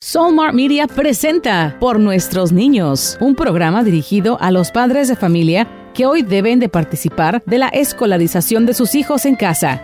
Soulmart Media presenta Por Nuestros Niños, un programa dirigido a los padres de familia que hoy deben de participar de la escolarización de sus hijos en casa.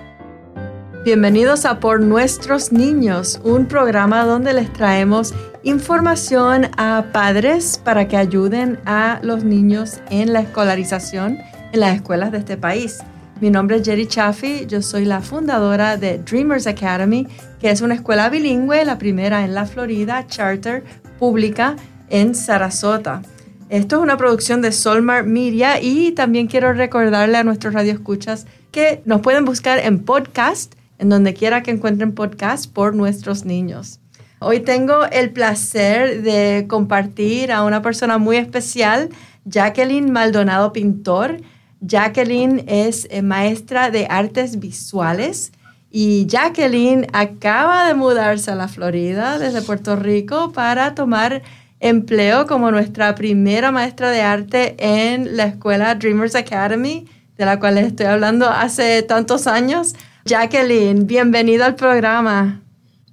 Bienvenidos a Por Nuestros Niños, un programa donde les traemos información a padres para que ayuden a los niños en la escolarización en las escuelas de este país. Mi nombre es Jerry Chaffee, yo soy la fundadora de Dreamers Academy, que es una escuela bilingüe, la primera en la Florida, charter, pública en Sarasota. Esto es una producción de Solmar Media y también quiero recordarle a nuestros radioescuchas que nos pueden buscar en podcast, en donde quiera que encuentren podcast por nuestros niños. Hoy tengo el placer de compartir a una persona muy especial, Jacqueline Maldonado Pintor. Jacqueline es eh, maestra de artes visuales y Jacqueline acaba de mudarse a la Florida desde Puerto Rico para tomar empleo como nuestra primera maestra de arte en la escuela Dreamers Academy, de la cual les estoy hablando hace tantos años. Jacqueline, bienvenida al programa.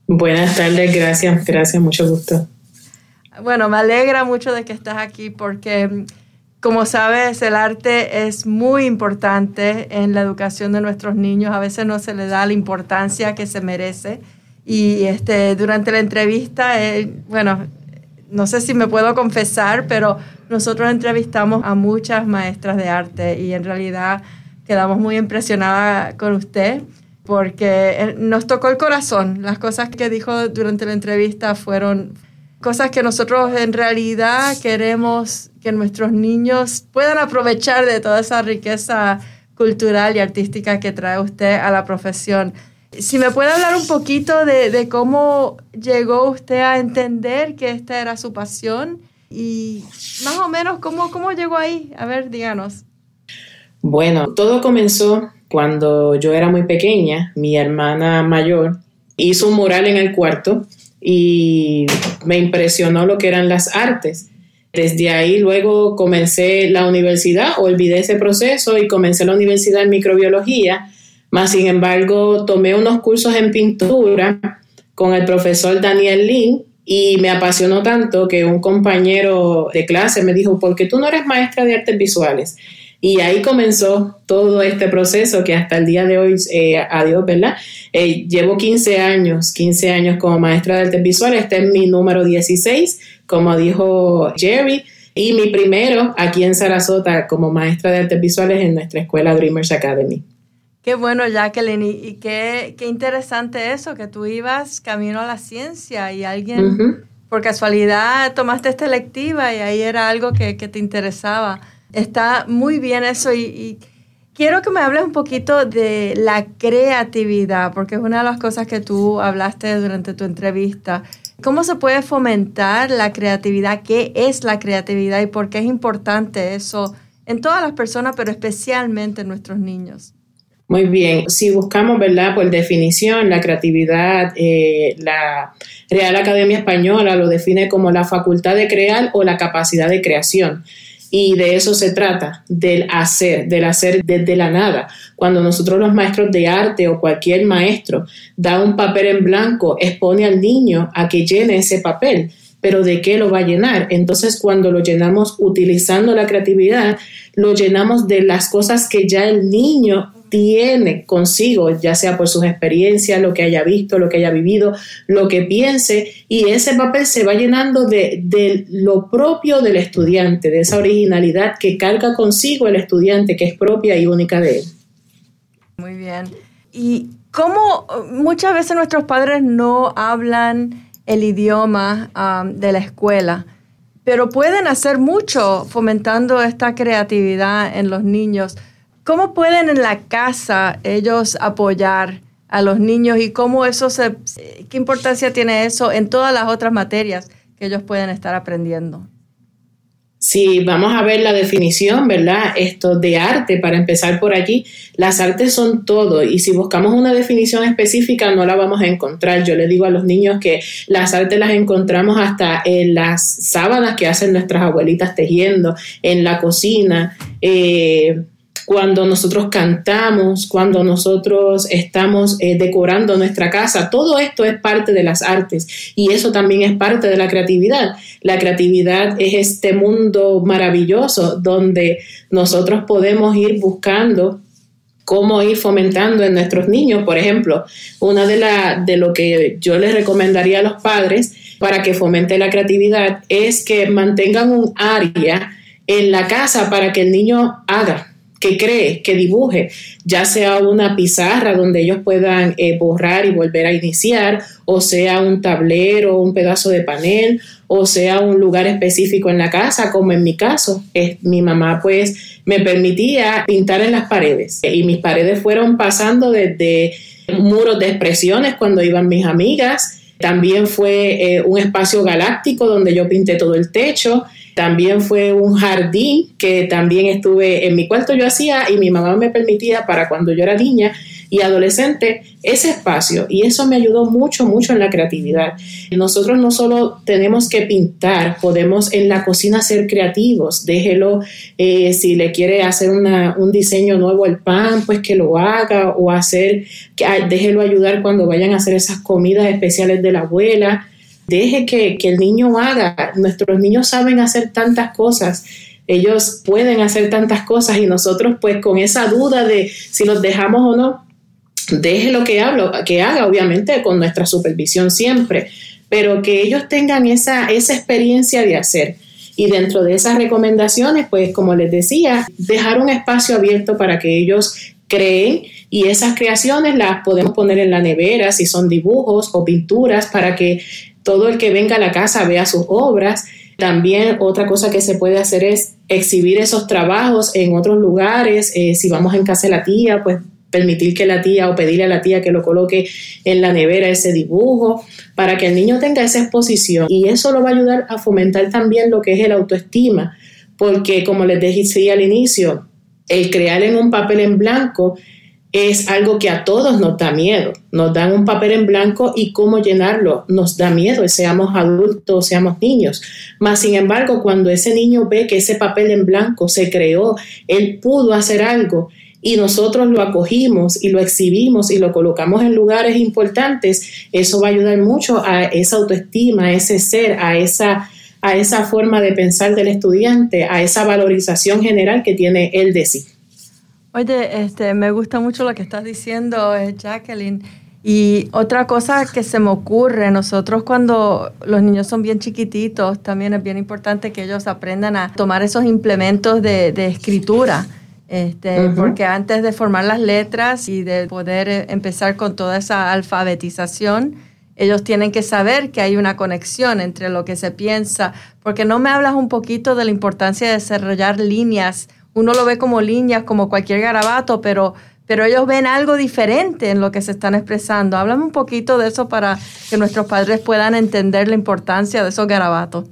Buenas tardes, gracias, gracias, mucho gusto. Bueno, me alegra mucho de que estás aquí porque como sabes, el arte es muy importante en la educación de nuestros niños. A veces no se le da la importancia que se merece. Y este, durante la entrevista, eh, bueno, no sé si me puedo confesar, pero nosotros entrevistamos a muchas maestras de arte y en realidad quedamos muy impresionadas con usted porque eh, nos tocó el corazón. Las cosas que dijo durante la entrevista fueron cosas que nosotros en realidad queremos que nuestros niños puedan aprovechar de toda esa riqueza cultural y artística que trae usted a la profesión. Si me puede hablar un poquito de, cómo llegó usted a entender que esta era su pasión y más o menos cómo, cómo llegó ahí. A ver, díganos. Bueno, todo comenzó cuando yo era muy pequeña. Mi hermana mayor hizo un mural en el cuarto y me impresionó lo que eran las artes. Desde ahí luego comencé la universidad, olvidé ese proceso y comencé la universidad en microbiología, más sin embargo tomé unos cursos en pintura con el profesor Daniel Lin y me apasionó tanto que un compañero de clase me dijo, ¿por qué tú no eres maestra de artes visuales? Y ahí comenzó todo este proceso que hasta el día de hoy, eh, adiós, ¿verdad? Eh, llevo 15 años, 15 años como maestra de artes visuales, este es mi número 16, como dijo Jerry, y mi primero aquí en Sarasota como maestra de artes visuales en nuestra escuela Dreamers Academy. Qué bueno, Jacqueline, y, qué, qué, interesante eso, que tú ibas camino a la ciencia y alguien, por casualidad, tomaste esta electiva y ahí era algo que, que te interesaba. Está muy bien eso y, quiero que me hables un poquito de la creatividad, porque es una de las cosas que tú hablaste durante tu entrevista. ¿Cómo se puede fomentar la creatividad? ¿Qué es la creatividad y por qué es importante eso en todas las personas, pero especialmente en nuestros niños? Muy bien, si buscamos, ¿verdad? Por definición, la creatividad, eh, la Real Academia Española lo define como la facultad de crear o la capacidad de creación. Y de eso se trata, del hacer, del hacer desde la nada. Cuando nosotros los maestros de arte o cualquier maestro da un papel en blanco, expone al niño a que llene ese papel, pero ¿de qué lo va a llenar? Entonces cuando lo llenamos utilizando la creatividad, lo llenamos de las cosas que ya el niño tiene consigo, ya sea por sus experiencias, lo que haya visto, lo que haya vivido, lo que piense, y ese papel se va llenando de, de lo propio del estudiante, de esa originalidad que carga consigo el estudiante, que es propia y única de él. Muy bien. ¿Y cómo muchas veces nuestros padres no hablan el idioma um, de la escuela? pero pueden hacer mucho fomentando esta creatividad en los niños. ¿Cómo pueden en la casa ellos apoyar a los niños y cómo eso se, qué importancia tiene eso en todas las otras materias que ellos pueden estar aprendiendo? Si vamos a ver la definición, ¿verdad? Esto de arte, para empezar por allí, las artes son todo y si buscamos una definición específica no la vamos a encontrar. Yo le digo a los niños que las artes las encontramos hasta en las sábanas que hacen nuestras abuelitas tejiendo, en la cocina. Eh, cuando nosotros cantamos, cuando nosotros estamos eh, decorando nuestra casa, todo esto es parte de las artes y eso también es parte de la creatividad. La creatividad es este mundo maravilloso donde nosotros podemos ir buscando cómo ir fomentando en nuestros niños, por ejemplo, una de, la, de lo que yo les recomendaría a los padres para que fomente la creatividad es que mantengan un área en la casa para que el niño haga que cree, que dibuje, ya sea una pizarra donde ellos puedan eh, borrar y volver a iniciar, o sea un tablero, un pedazo de panel, o sea un lugar específico en la casa, como en mi caso. mi mamá pues me permitía pintar en las paredes y mis paredes fueron pasando desde muros de expresiones cuando iban mis amigas, también fue eh, un espacio galáctico donde yo pinté todo el techo. También fue un jardín que también estuve en mi cuarto yo hacía y mi mamá me permitía para cuando yo era niña y adolescente ese espacio y eso me ayudó mucho, mucho en la creatividad. Nosotros no solo tenemos que pintar, podemos en la cocina ser creativos, déjelo, eh, si le quiere hacer un diseño nuevo al pan, pues que lo haga o hacer, que, déjelo ayudar cuando vayan a hacer esas comidas especiales de la abuela deje que, el niño haga. Nuestros niños saben hacer tantas cosas ellos pueden hacer tantas cosas y nosotros pues con esa duda de si los dejamos o no, deje lo que, hablo, que haga, obviamente con nuestra supervisión siempre, pero que ellos tengan esa, esa experiencia de hacer. Y dentro de esas recomendaciones, pues como les decía, dejar un espacio abierto para que ellos creen y esas creaciones las podemos poner en la nevera si son dibujos o pinturas para que todo el que venga a la casa vea sus obras. También otra cosa que se puede hacer es exhibir esos trabajos en otros lugares. Eh, si vamos en casa de la tía, pues permitir que la tía o pedirle a la tía que lo coloque en la nevera ese dibujo para que el niño tenga esa exposición y eso lo va a ayudar a fomentar también lo que es el autoestima porque como les dije al inicio el crear en un papel en blanco es algo que a todos nos da miedo. Nos dan un papel en blanco y cómo llenarlo nos da miedo, seamos adultos, seamos niños. Mas, sin embargo, cuando ese niño ve que ese papel en blanco se creó, él pudo hacer algo y nosotros lo acogimos y lo exhibimos y lo colocamos en lugares importantes, eso va a ayudar mucho a esa autoestima, a ese ser, a esa a esa forma de pensar del estudiante, a esa valorización general que tiene él de sí. Oye, este, me gusta mucho lo que estás diciendo, eh, Jacqueline. Y otra cosa que se me ocurre, nosotros cuando los niños son bien chiquititos, también es bien importante que ellos aprendan a tomar esos implementos de, escritura. Este, Porque antes de formar las letras y de poder eh, empezar con toda esa alfabetización, ellos tienen que saber que hay una conexión entre lo que se piensa. Porque no me hablas un poquito de la importancia de desarrollar líneas uno lo ve como líneas, como cualquier garabato, pero, pero ellos ven algo diferente en lo que se están expresando. Háblame un poquito de eso para que nuestros padres puedan entender la importancia de esos garabatos.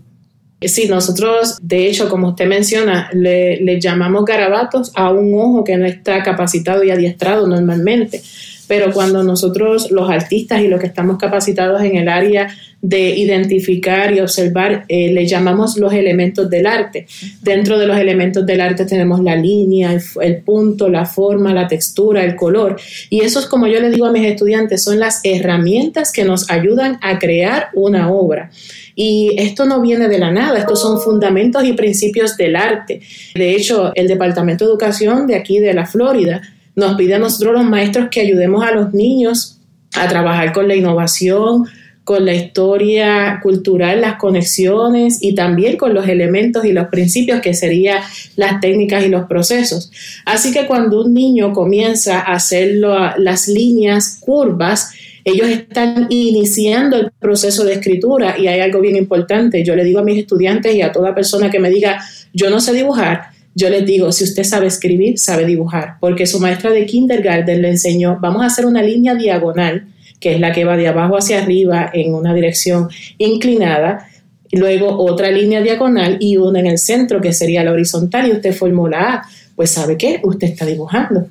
Sí, nosotros, de hecho, como usted menciona, le, le llamamos garabatos a un ojo que no está capacitado y adiestrado normalmente pero cuando nosotros los artistas y los que estamos capacitados en el área de identificar y observar, eh, le llamamos los elementos del arte. Dentro de los elementos del arte tenemos la línea, el, punto, la forma, la textura, el color. Y eso es como yo le digo a mis estudiantes, son las herramientas que nos ayudan a crear una obra. Y esto no viene de la nada, estos son fundamentos y principios del arte. De hecho, el Departamento de Educación de aquí de la Florida, nos pide a nosotros los maestros que ayudemos a los niños a trabajar con la innovación, con la historia cultural, las conexiones y también con los elementos y los principios que serían las técnicas y los procesos. Así que cuando un niño comienza a hacer las líneas curvas, ellos están iniciando el proceso de escritura y hay algo bien importante. Yo le digo a mis estudiantes y a toda persona que me diga, yo no sé dibujar, yo les digo, si usted sabe escribir, sabe dibujar, porque su maestra de kindergarten le enseñó, vamos a hacer una línea diagonal que es la que va de abajo hacia arriba en una dirección inclinada, y luego otra línea diagonal y una en el centro que sería la horizontal y usted formula A, pues sabe qué, usted está dibujando.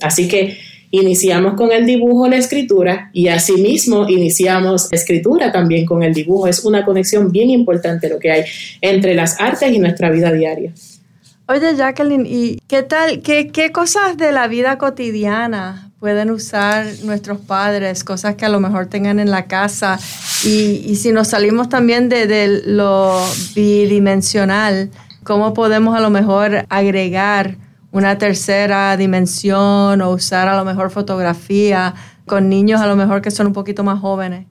Así que iniciamos con el dibujo, la escritura y asimismo iniciamos la escritura también con el dibujo. Es una conexión bien importante lo que hay entre las artes y nuestra vida diaria. Oye, Jacqueline, ¿y qué tal, qué, qué cosas de la vida cotidiana pueden usar nuestros padres, cosas que a lo mejor tengan en la casa. Y, si nos salimos también de, lo bidimensional, ¿cómo podemos a lo mejor agregar una tercera dimensión o usar a lo mejor fotografía con niños a lo mejor que son un poquito más jóvenes?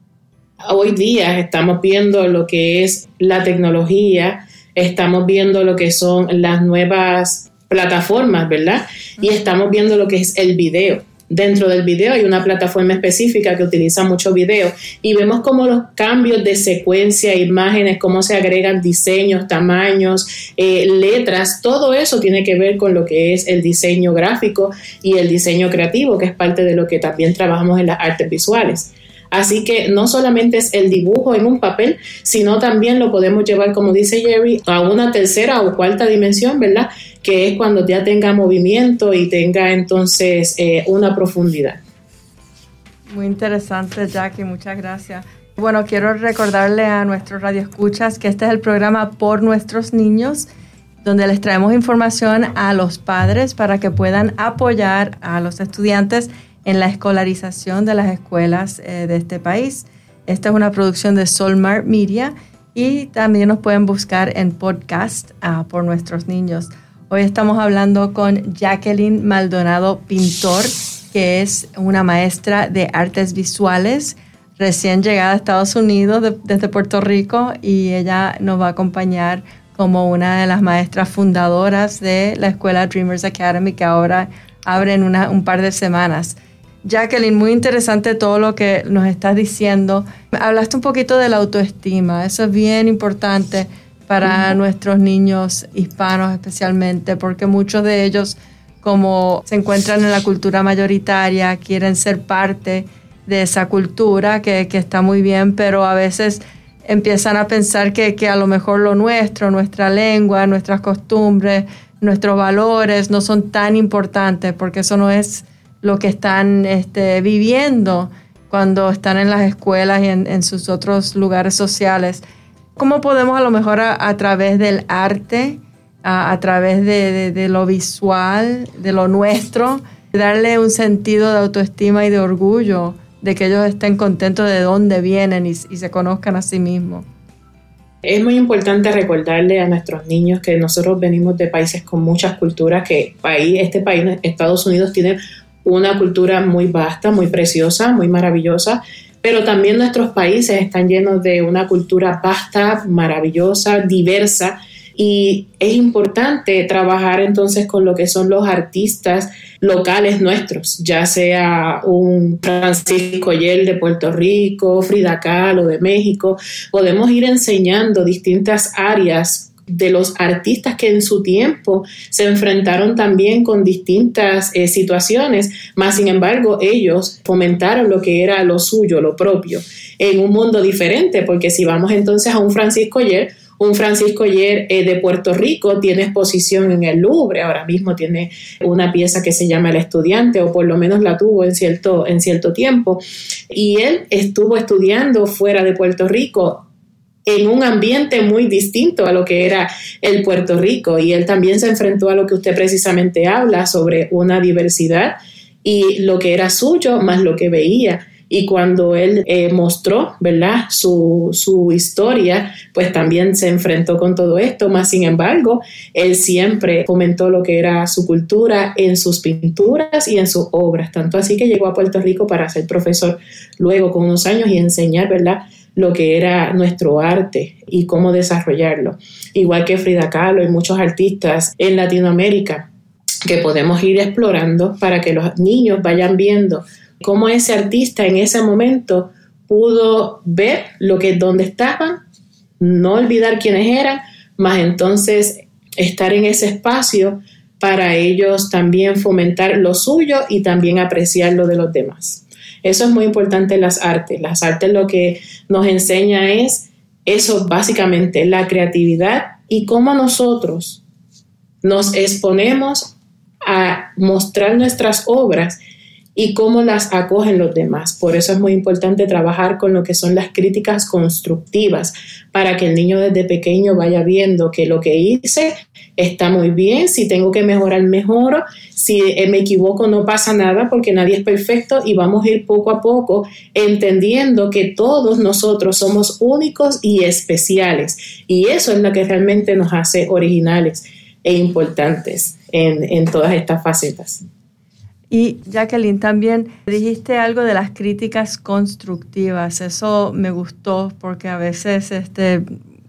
Hoy día estamos viendo lo que es la tecnología, estamos viendo lo que son las nuevas plataformas, ¿verdad? Y estamos viendo lo que es el video. Dentro del video hay una plataforma específica que utiliza mucho video y vemos cómo los cambios de secuencia, imágenes, cómo se agregan diseños, tamaños, eh, letras, todo eso tiene que ver con lo que es el diseño gráfico y el diseño creativo, que es parte de lo que también trabajamos en las artes visuales. Así que no solamente es el dibujo en un papel, sino también lo podemos llevar, como dice Jerry, a una tercera o cuarta dimensión, ¿verdad? Que es cuando ya tenga movimiento y tenga entonces eh, una profundidad. Muy interesante, Jackie, muchas gracias. Bueno, quiero recordarle a nuestros radioescuchas que este es el programa por nuestros niños, donde les traemos información a los padres para que puedan apoyar a los estudiantes en la escolarización de las escuelas eh, de este país. Esta es una producción de Solmar Media y también nos pueden buscar en podcast ah, por nuestros niños. Hoy estamos hablando con Jacqueline Maldonado Pintor, que es una maestra de artes visuales recién llegada a Estados Unidos desde Puerto Rico y ella nos va a acompañar como una de las maestras fundadoras de la escuela Dreamers Academy que ahora abre en un par de semanas. Jacqueline, muy interesante todo lo que nos estás diciendo. Hablaste un poquito de la autoestima, eso es bien importante para nuestros niños hispanos especialmente, porque muchos de ellos, como se encuentran en la cultura mayoritaria, quieren ser parte de esa cultura, que, está muy bien, pero a veces empiezan a pensar que, que a lo mejor lo nuestro, nuestra lengua, nuestras costumbres, nuestros valores no son tan importantes, porque eso no es lo que están este, viviendo cuando están en las escuelas y en, sus otros lugares sociales. ¿Cómo podemos a lo mejor a, través del arte, a, través de, lo visual, de lo nuestro, darle un sentido de autoestima y de orgullo, de que ellos estén contentos de dónde vienen y, y se conozcan a sí mismos? Es muy importante recordarle a nuestros niños que nosotros venimos de países con muchas culturas, que país, este país, Estados Unidos, tiene una cultura muy vasta, muy preciosa, muy maravillosa, pero también nuestros países están llenos de una cultura vasta, maravillosa, diversa, y es importante trabajar entonces con lo que son los artistas locales nuestros, ya sea un Francisco Yel de Puerto Rico, Frida Kahlo de México, podemos ir enseñando distintas áreas de los artistas que en su tiempo se enfrentaron también con distintas eh, situaciones, más sin embargo ellos fomentaron lo que era lo suyo, lo propio, en un mundo diferente, porque si vamos entonces a un Francisco Yer, un Francisco Yer eh, de Puerto Rico tiene exposición en el Louvre, ahora mismo tiene una pieza que se llama El estudiante, o por lo menos la tuvo en cierto, en cierto tiempo, y él estuvo estudiando fuera de Puerto Rico en un ambiente muy distinto a lo que era el Puerto Rico y él también se enfrentó a lo que usted precisamente habla sobre una diversidad y lo que era suyo más lo que veía y cuando él eh, mostró, ¿verdad? Su, su, historia, pues también se enfrentó con todo esto, más sin embargo, él siempre fomentó lo que era su cultura en sus pinturas y en sus obras, tanto así que llegó a Puerto Rico para ser profesor luego con unos años y enseñar, ¿verdad? Lo que era nuestro arte y cómo desarrollarlo. Igual que Frida Kahlo y muchos artistas en Latinoamérica que podemos ir explorando para que los niños vayan viendo cómo ese artista en ese momento pudo ver lo que donde estaban, no olvidar quiénes eran, más entonces estar en ese espacio para ellos también fomentar lo suyo y también apreciar lo de los demás. Eso es muy importante en las artes. Las artes lo que nos enseña es eso básicamente, la creatividad y cómo nosotros nos exponemos a mostrar nuestras obras y cómo las acogen los demás. Por eso es muy importante trabajar con lo que son las críticas constructivas, para que el niño desde pequeño vaya viendo que lo que hice está muy bien, si tengo que mejorar, mejoro, si eh, me equivoco no pasa nada porque nadie es perfecto y vamos a ir poco a poco entendiendo que todos nosotros somos únicos y especiales y eso es lo que realmente nos hace originales e importantes en, en todas estas facetas. Y Jacqueline, también dijiste algo de las críticas constructivas. Eso me gustó porque a veces, este,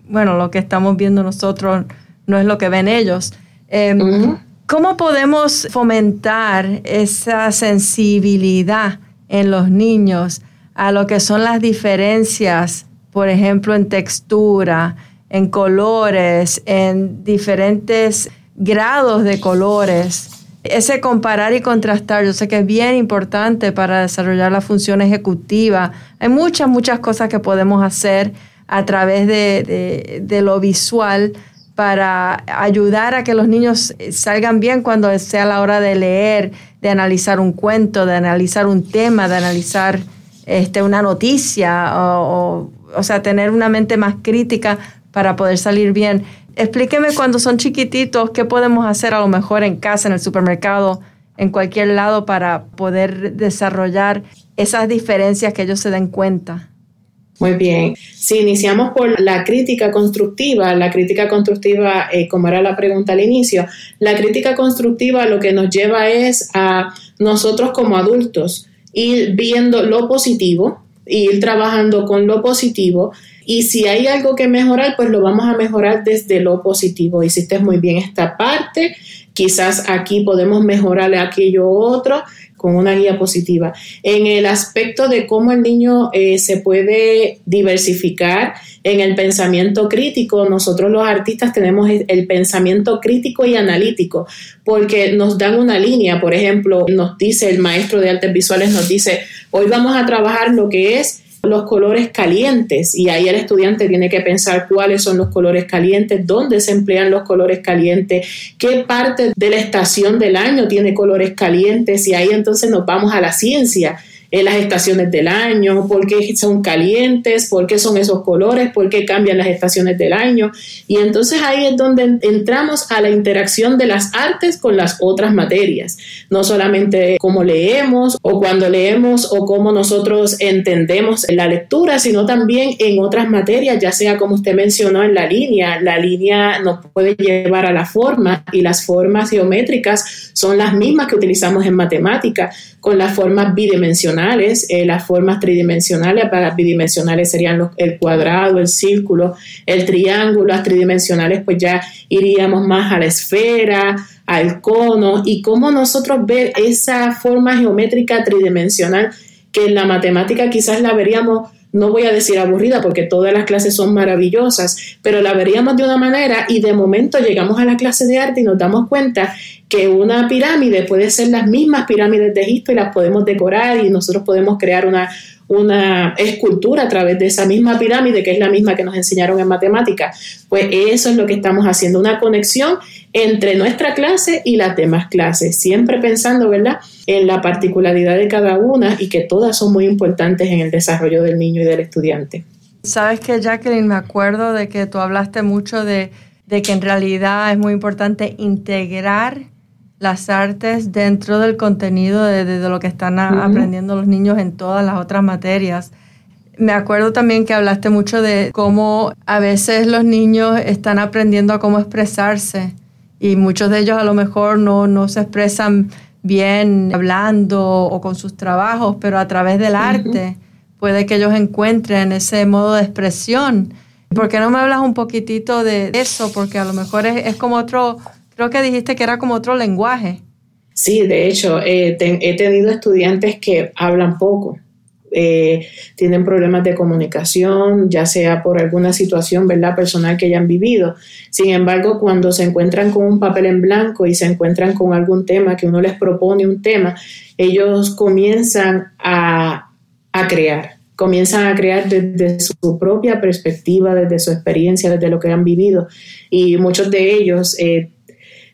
bueno, lo que estamos viendo nosotros no es lo que ven ellos. Em, ¿Cómo podemos fomentar esa sensibilidad en los niños a lo que son las diferencias, por ejemplo, en textura, en colores, en diferentes grados de colores? Ese comparar y contrastar, yo sé que es bien importante para desarrollar la función ejecutiva. Hay muchas, muchas cosas que podemos hacer a través de, lo visual para ayudar a que los niños salgan bien cuando sea la hora de leer, de analizar un cuento, de analizar un tema, de analizar este, una noticia, o, o sea, tener una mente más crítica para poder salir bien explíqueme cuando son chiquititos, qué podemos hacer a lo mejor en casa, en el supermercado, en cualquier lado para poder desarrollar esas diferencias que ellos se den cuenta. Muy bien. Si iniciamos por la crítica constructiva, la crítica constructiva, eh, como era la pregunta al inicio, la crítica constructiva lo que nos lleva es a nosotros como adultos ir viendo lo positivo, ir trabajando con lo positivo y si hay algo que mejorar, pues lo vamos a mejorar desde lo positivo. Hiciste muy bien esta parte, quizás aquí podemos mejorar aquello otro con una guía positiva. En el aspecto de cómo el niño eh, se puede diversificar en el pensamiento crítico, nosotros los artistas tenemos el pensamiento crítico y analítico, porque nos dan una línea, por ejemplo, nos dice el maestro de artes visuales, nos dice, hoy vamos a trabajar lo que es los colores calientes. Y ahí el estudiante tiene que pensar cuáles son los colores calientes, dónde se emplean los colores calientes, qué parte de la estación del año tiene colores calientes. Y ahí entonces nos vamos a la ciencia en las estaciones del año, por qué son calientes, por qué son esos colores, por qué cambian las estaciones del año. Y entonces ahí es donde entramos a la interacción de las artes con las otras materias, no solamente cómo leemos o cuando leemos o cómo nosotros entendemos la lectura, sino también en otras materias, ya sea como usted mencionó en la línea, la línea nos puede llevar a la forma y las formas geométricas son las mismas que utilizamos en matemática con las formas bidimensionales, eh, las formas tridimensionales, para bidimensionales serían el cuadrado, el círculo, el triángulo, las tridimensionales pues ya iríamos más a la esfera, al cono y cómo nosotros ver esa forma geométrica tridimensional que en la matemática quizás la veríamos no voy a decir aburrida porque todas las clases son maravillosas, pero la veríamos de una manera y de momento llegamos a la clase de arte y nos damos cuenta que una pirámide puede ser las mismas pirámides de Egipto y las podemos decorar y nosotros podemos crear una, una escultura a través de esa misma pirámide, que es la misma que nos enseñaron en matemática. Pues eso es lo que estamos haciendo, una conexión entre nuestra clase y las demás clases, siempre pensando, ¿verdad?, en la particularidad de cada una y que todas son muy importantes en el desarrollo del niño y del estudiante. Sabes que, Jacqueline, me acuerdo de que tú hablaste mucho de, de que en realidad es muy importante integrar las artes dentro del contenido de, lo que están aprendiendo los niños en todas las otras materias. Me acuerdo también que hablaste mucho de cómo a veces los niños están aprendiendo a cómo expresarse y muchos de ellos a lo mejor no, no se expresan bien hablando o con sus trabajos, pero a través del arte puede que ellos encuentren ese modo de expresión. ¿Por qué no me hablas un poquitito de eso? Porque a lo mejor es, es como otro Creo que dijiste que era como otro lenguaje. Sí, de hecho, eh, he tenido estudiantes que hablan poco, eh, tienen problemas de comunicación, ya sea por alguna situación ¿verdad? personal que hayan vivido. Sin embargo, cuando se encuentran con un papel en blanco y se encuentran con algún tema, que uno les propone un tema, ellos comienzan a, crear, comienzan a crear desde su propia perspectiva, desde su experiencia, desde lo que han vivido. Y muchos de ellos eh,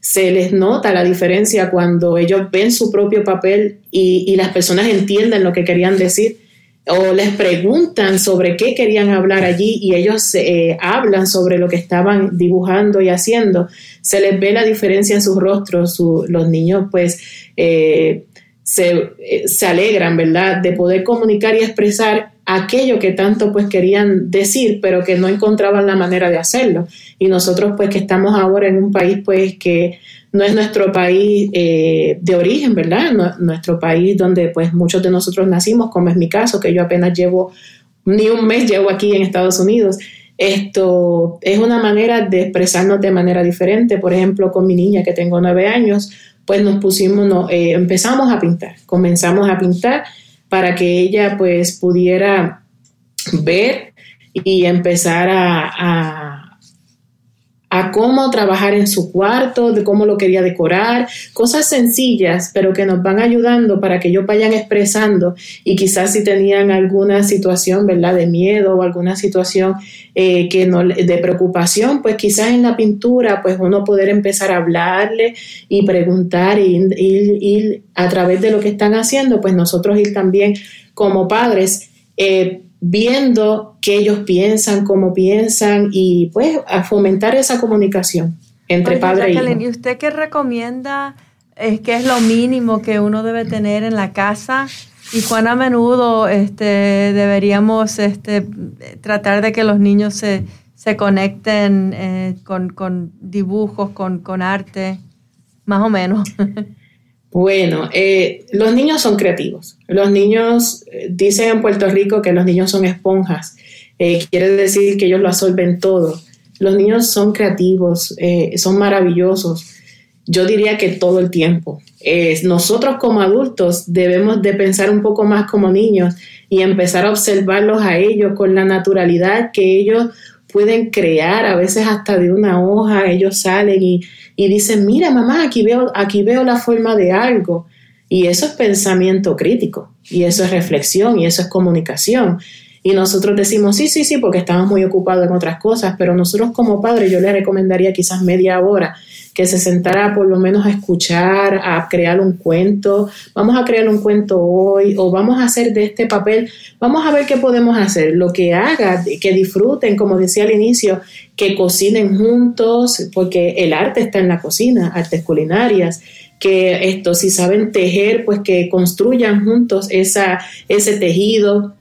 se les nota la diferencia cuando ellos ven su propio papel y, las personas entienden lo que querían decir o les preguntan sobre qué querían hablar allí y ellos eh, hablan sobre lo que estaban dibujando y haciendo, se les ve la diferencia en sus rostros, los niños pues eh, se, eh, se, alegran, ¿verdad?, de poder comunicar y expresar aquello que tanto pues querían decir, pero que no encontraban la manera de hacerlo. Y nosotros pues que estamos ahora en un país pues que no es nuestro país eh, de origen, ¿verdad? nuestro país donde pues muchos de nosotros nacimos, como es mi caso, que yo apenas llevo, ni un mes llevo aquí en Estados Unidos. Esto es una manera de expresarnos de manera diferente. Por ejemplo, con mi niña que tengo nueve años, pues nos pusimos, no, eh, empezamos a pintar, comenzamos a pintar para que ella pues pudiera ver y empezar a, a, cómo trabajar en su cuarto, de cómo lo quería decorar, cosas sencillas, pero que nos van ayudando para que ellos vayan expresando y quizás si tenían alguna situación, ¿verdad?, de miedo o alguna situación eh, que no, de preocupación, pues quizás en la pintura, pues uno poder empezar a hablarle y preguntar y a través de lo que están haciendo, pues nosotros ir también como padres eh, viendo qué ellos piensan, cómo piensan y pues a fomentar esa comunicación entre padre y hijo. ¿Y usted qué recomienda? Es que es lo mínimo que uno debe tener en la casa ¿Y cuán a menudo este, deberíamos este, tratar de que los niños se, conecten eh, con, dibujos, con, arte, más o menos? Bueno, eh, los niños son creativos. Los niños, eh, dicen en Puerto Rico que los niños son esponjas. quiere decir que ellos lo absorben todo. Los niños son creativos, son maravillosos yo diría que todo el tiempo. nosotros como adultos debemos de pensar un poco más como niños y empezar a observarlos a ellos con la naturalidad que ellos pueden crear, a veces hasta de una hoja, ellos salen y, y dicen, mira mamá, aquí veo, aquí veo la forma de algo. Y eso es pensamiento crítico, y eso es reflexión, y eso es comunicación. Y nosotros decimos, sí, sí, sí, porque estamos muy ocupados en otras cosas, pero nosotros como padres yo les recomendaría quizás media hora que se sentara por lo menos a escuchar, a crear un cuento, vamos a crear un cuento hoy o vamos a hacer de este papel, vamos a ver qué podemos hacer, lo que haga, que disfruten, como decía al inicio, que cocinen juntos, porque el arte está en la cocina, artes culinarias, que esto, si saben tejer, pues que construyan juntos esa, ese tejido,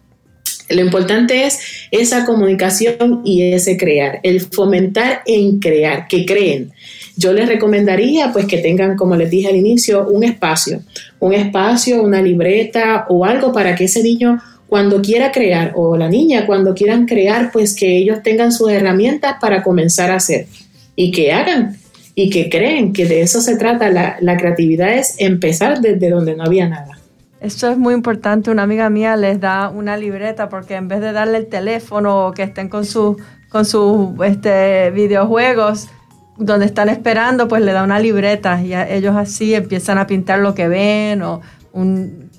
lo importante es esa comunicación y ese crear, el fomentar en crear, que creen. Yo les recomendaría pues que tengan, como les dije al inicio, un espacio, un espacio, una libreta o algo para que ese niño cuando quiera crear o la niña cuando quieran crear, pues que ellos tengan sus herramientas para comenzar a hacer y que hagan y que creen que de eso se trata. La, la creatividad es empezar desde donde no había nada. Esto es muy importante. Una amiga mía les da una libreta porque en vez de darle el teléfono o que estén con sus con sus este, videojuegos, donde están esperando, pues le da una libreta y ellos así empiezan a pintar lo que ven o, un,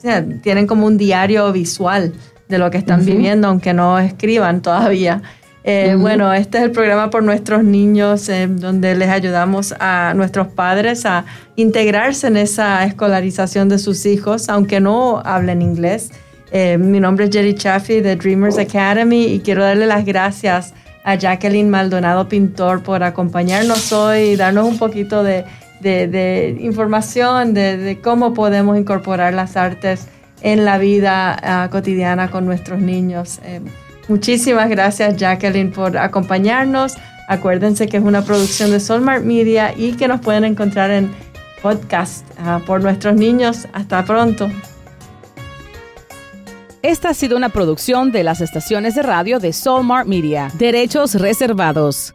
tienen como un diario visual de lo que están viviendo, aunque no escriban todavía. Eh, bueno, este es el programa por nuestros niños, eh, donde les ayudamos a nuestros padres a integrarse en esa escolarización de sus hijos, aunque no hablen inglés. Eh, mi nombre es Jerry Chaffee de Dreamers Academy y quiero darle las gracias a Jacqueline Maldonado Pintor por acompañarnos hoy y darnos un poquito de de, información de, cómo podemos incorporar las artes en la vida ah, cotidiana con nuestros niños. Muchísimas gracias Jacqueline por acompañarnos. Acuérdense que es una producción de Solmart Media y que nos pueden encontrar en podcast ah, por nuestros niños. Hasta pronto. Esta ha sido una producción de las estaciones de radio de Solmart Media. Derechos reservados.